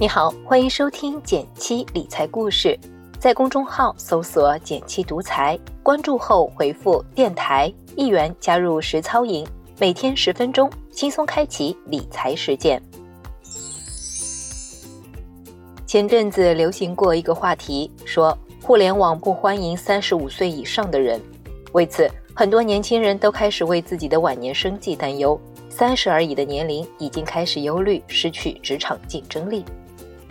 你好，欢迎收听减七理财故事，在公众号搜索“减七独裁，关注后回复“电台”一元加入实操营，每天十分钟，轻松开启理财实践。前阵子流行过一个话题，说互联网不欢迎三十五岁以上的人。为此，很多年轻人都开始为自己的晚年生计担忧。三十而已的年龄，已经开始忧虑失去职场竞争力。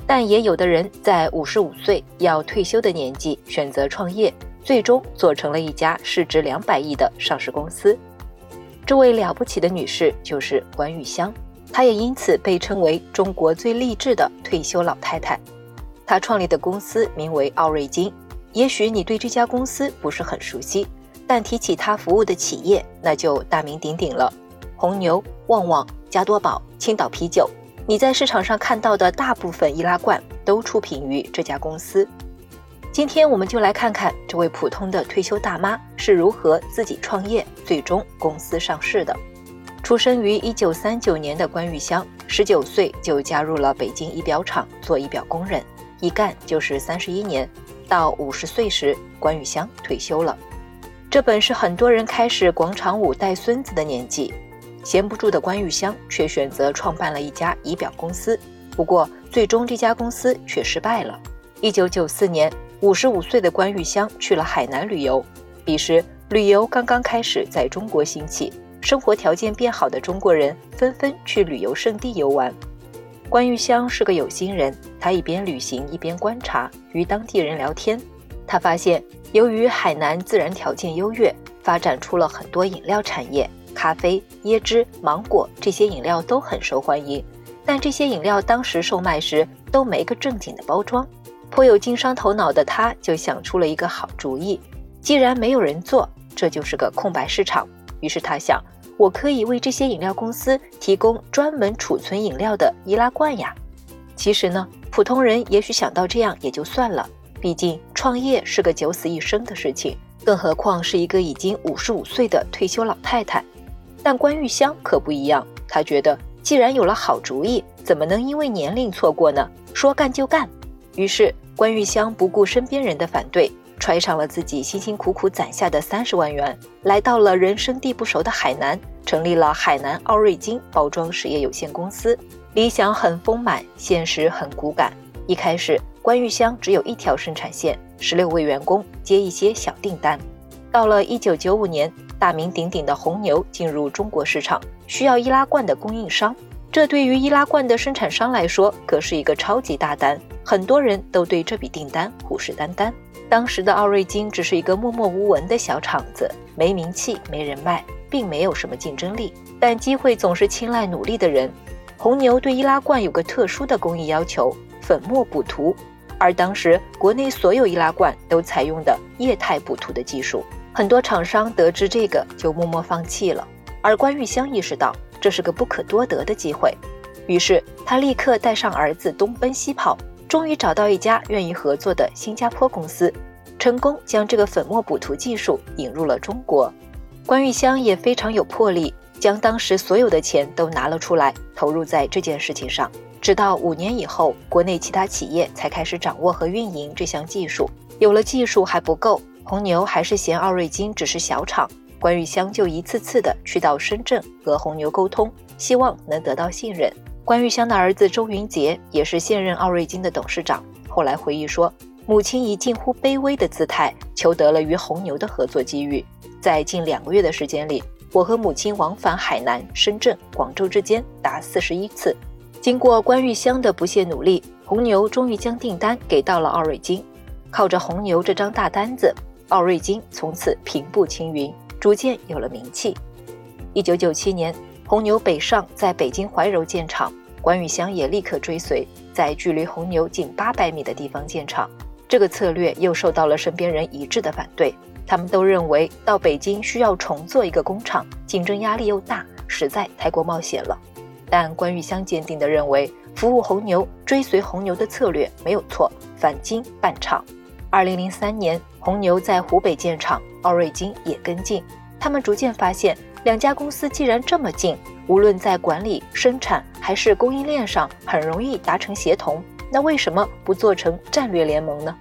但也有的人在五十五岁要退休的年纪选择创业，最终做成了一家市值两百亿的上市公司。这位了不起的女士就是关玉香。她也因此被称为中国最励志的退休老太太。她创立的公司名为奥瑞金。也许你对这家公司不是很熟悉，但提起她服务的企业，那就大名鼎鼎了：红牛、旺旺、加多宝、青岛啤酒。你在市场上看到的大部分易拉罐都出品于这家公司。今天我们就来看看这位普通的退休大妈是如何自己创业，最终公司上市的。出生于一九三九年的关玉香，十九岁就加入了北京仪表厂做仪表工人，一干就是三十一年。到五十岁时，关玉香退休了。这本是很多人开始广场舞带孙子的年纪，闲不住的关玉香却选择创办了一家仪表公司。不过，最终这家公司却失败了。一九九四年，五十五岁的关玉香去了海南旅游，彼时旅游刚刚开始在中国兴起。生活条件变好的中国人纷纷去旅游胜地游玩。关玉香是个有心人，他一边旅行一边观察，与当地人聊天。他发现，由于海南自然条件优越，发展出了很多饮料产业，咖啡、椰汁、芒果这些饮料都很受欢迎。但这些饮料当时售卖时都没个正经的包装。颇有经商头脑的他，就想出了一个好主意：既然没有人做，这就是个空白市场。于是他想，我可以为这些饮料公司提供专门储存饮料的易拉罐呀。其实呢，普通人也许想到这样也就算了，毕竟创业是个九死一生的事情，更何况是一个已经五十五岁的退休老太太。但关玉香可不一样，她觉得既然有了好主意，怎么能因为年龄错过呢？说干就干。于是关玉香不顾身边人的反对。揣上了自己辛辛苦苦攒下的三十万元，来到了人生地不熟的海南，成立了海南奥瑞金包装实业有限公司。理想很丰满，现实很骨感。一开始，关玉香只有一条生产线，十六位员工接一些小订单。到了一九九五年，大名鼎鼎的红牛进入中国市场，需要易拉罐的供应商。这对于易拉罐的生产商来说，可是一个超级大单。很多人都对这笔订单虎视眈眈。当时的奥瑞金只是一个默默无闻的小厂子，没名气，没人脉，并没有什么竞争力。但机会总是青睐努力的人。红牛对易拉罐有个特殊的工艺要求——粉末补涂，而当时国内所有易拉罐都采用的液态补涂的技术。很多厂商得知这个就默默放弃了。而关玉香意识到这是个不可多得的机会，于是他立刻带上儿子东奔西跑。终于找到一家愿意合作的新加坡公司，成功将这个粉末补涂技术引入了中国。关玉香也非常有魄力，将当时所有的钱都拿了出来，投入在这件事情上。直到五年以后，国内其他企业才开始掌握和运营这项技术。有了技术还不够，红牛还是嫌奥瑞金只是小厂，关玉香就一次次的去到深圳和红牛沟通，希望能得到信任。关玉香的儿子周云杰也是现任奥瑞金的董事长。后来回忆说，母亲以近乎卑微的姿态求得了与红牛的合作机遇。在近两个月的时间里，我和母亲往返海南、深圳、广州之间达四十一次。经过关玉香的不懈努力，红牛终于将订单给到了奥瑞金。靠着红牛这张大单子，奥瑞金从此平步青云，逐渐有了名气。一九九七年。红牛北上，在北京怀柔建厂，关玉香也立刻追随，在距离红牛仅八百米的地方建厂。这个策略又受到了身边人一致的反对，他们都认为到北京需要重做一个工厂，竞争压力又大，实在太过冒险了。但关玉香坚定地认为，服务红牛、追随红牛的策略没有错，返京办厂。二零零三年，红牛在湖北建厂，奥瑞金也跟进。他们逐渐发现。两家公司既然这么近，无论在管理、生产还是供应链上，很容易达成协同。那为什么不做成战略联盟呢？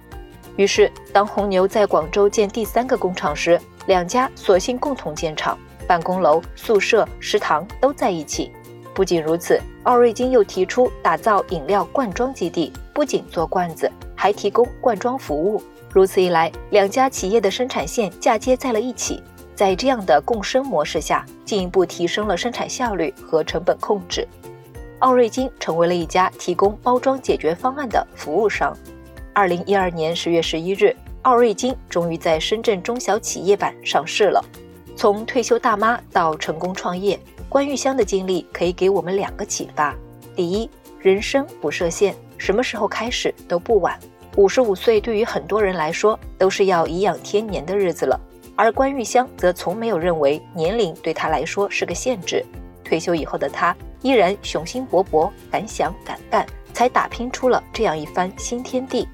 于是，当红牛在广州建第三个工厂时，两家索性共同建厂，办公楼、宿舍、食堂都在一起。不仅如此，奥瑞金又提出打造饮料罐装基地，不仅做罐子，还提供罐装服务。如此一来，两家企业的生产线嫁接在了一起。在这样的共生模式下，进一步提升了生产效率和成本控制。奥瑞金成为了一家提供包装解决方案的服务商。二零一二年十月十一日，奥瑞金终于在深圳中小企业板上市了。从退休大妈到成功创业，关玉香的经历可以给我们两个启发：第一，人生不设限，什么时候开始都不晚。五十五岁对于很多人来说都是要颐养天年的日子了。而关玉香则从没有认为年龄对她来说是个限制。退休以后的她依然雄心勃勃，敢想敢干，才打拼出了这样一番新天地。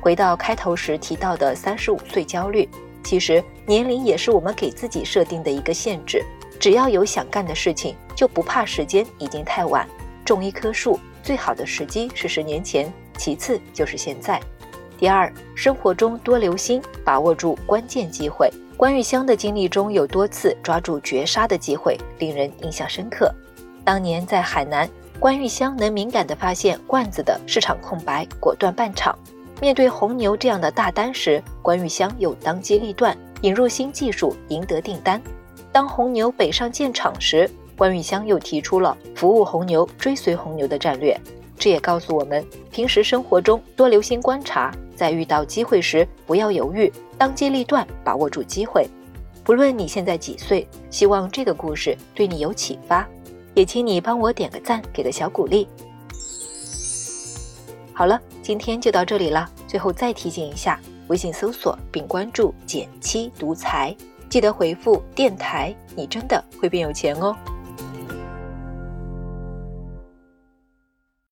回到开头时提到的三十五岁焦虑，其实年龄也是我们给自己设定的一个限制。只要有想干的事情，就不怕时间已经太晚。种一棵树，最好的时机是十年前，其次就是现在。第二，生活中多留心，把握住关键机会。关玉香的经历中有多次抓住绝杀的机会，令人印象深刻。当年在海南，关玉香能敏感地发现罐子的市场空白，果断办厂。面对红牛这样的大单时，关玉香又当机立断，引入新技术，赢得订单。当红牛北上建厂时，关玉香又提出了服务红牛、追随红牛的战略。这也告诉我们，平时生活中多留心观察，在遇到机会时不要犹豫，当机立断，把握住机会。不论你现在几岁，希望这个故事对你有启发，也请你帮我点个赞，给个小鼓励。好了，今天就到这里了。最后再提醒一下，微信搜索并关注“减七独裁”，记得回复“电台”，你真的会变有钱哦。